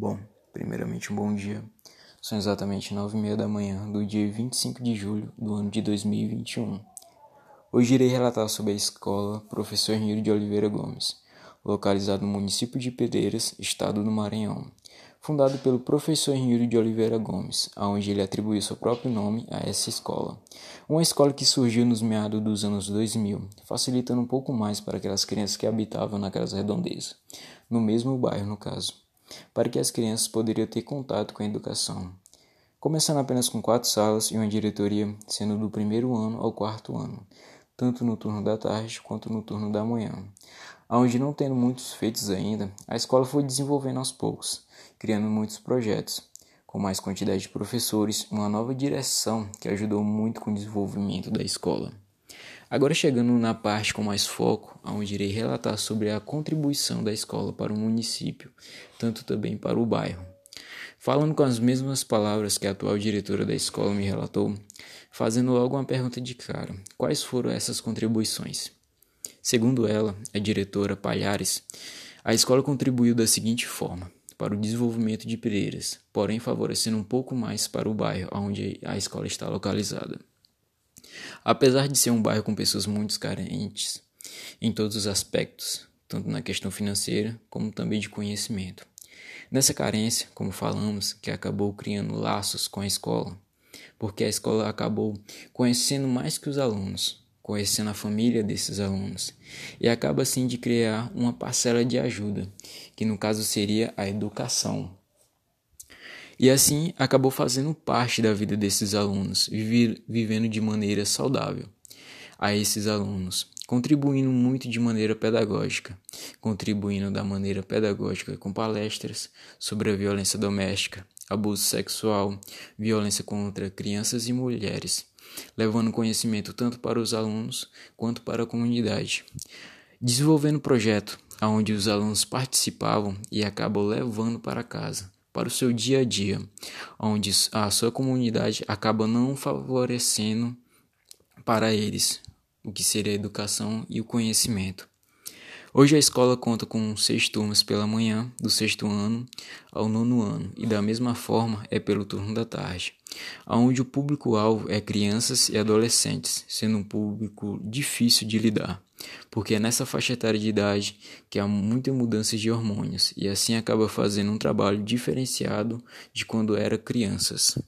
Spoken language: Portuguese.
Bom, primeiramente um bom dia. São exatamente nove e meia da manhã do dia 25 de julho do ano de 2021. Hoje irei relatar sobre a escola Professor Nilo de Oliveira Gomes, localizado no município de Pedreiras, estado do Maranhão. Fundado pelo professor Nilo de Oliveira Gomes, aonde ele atribuiu seu próprio nome a essa escola. Uma escola que surgiu nos meados dos anos 2000, facilitando um pouco mais para aquelas crianças que habitavam naquelas redondezas, no mesmo bairro no caso para que as crianças poderiam ter contato com a educação. Começando apenas com quatro salas e uma diretoria, sendo do primeiro ano ao quarto ano, tanto no turno da tarde quanto no turno da manhã. Onde não tendo muitos feitos ainda, a escola foi desenvolvendo aos poucos, criando muitos projetos, com mais quantidade de professores, uma nova direção que ajudou muito com o desenvolvimento da escola. Agora chegando na parte com mais foco, onde irei relatar sobre a contribuição da escola para o município, tanto também para o bairro. Falando com as mesmas palavras que a atual diretora da escola me relatou, fazendo logo uma pergunta de cara: quais foram essas contribuições? Segundo ela, a diretora Palhares, a escola contribuiu da seguinte forma: para o desenvolvimento de Pereiras, porém favorecendo um pouco mais para o bairro onde a escola está localizada. Apesar de ser um bairro com pessoas muito carentes em todos os aspectos, tanto na questão financeira como também de conhecimento. Nessa carência, como falamos, que acabou criando laços com a escola, porque a escola acabou conhecendo mais que os alunos, conhecendo a família desses alunos, e acaba assim de criar uma parcela de ajuda, que no caso seria a educação. E assim acabou fazendo parte da vida desses alunos, vivendo de maneira saudável a esses alunos, contribuindo muito de maneira pedagógica, contribuindo da maneira pedagógica com palestras sobre a violência doméstica, abuso sexual, violência contra crianças e mulheres, levando conhecimento tanto para os alunos quanto para a comunidade. Desenvolvendo projeto onde os alunos participavam e acabam levando para casa para o seu dia a dia, onde a sua comunidade acaba não favorecendo para eles o que seria a educação e o conhecimento. Hoje a escola conta com seis turmas pela manhã, do sexto ano ao nono ano, e da mesma forma é pelo turno da tarde, onde o público-alvo é crianças e adolescentes, sendo um público difícil de lidar, porque é nessa faixa etária de idade que há muita mudança de hormônios, e assim acaba fazendo um trabalho diferenciado de quando era crianças.